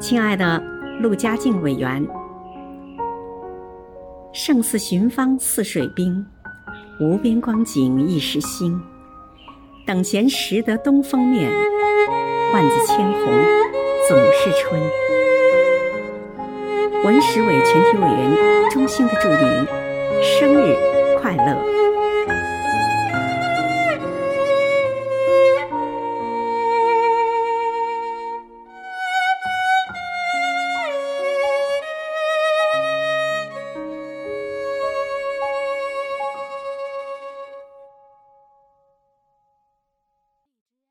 亲爱的陆家静委员，胜似寻芳泗水滨，无边光景一时新。等闲识得东风面，万紫千红总是春。文史委全体委员衷心的祝您生日快乐！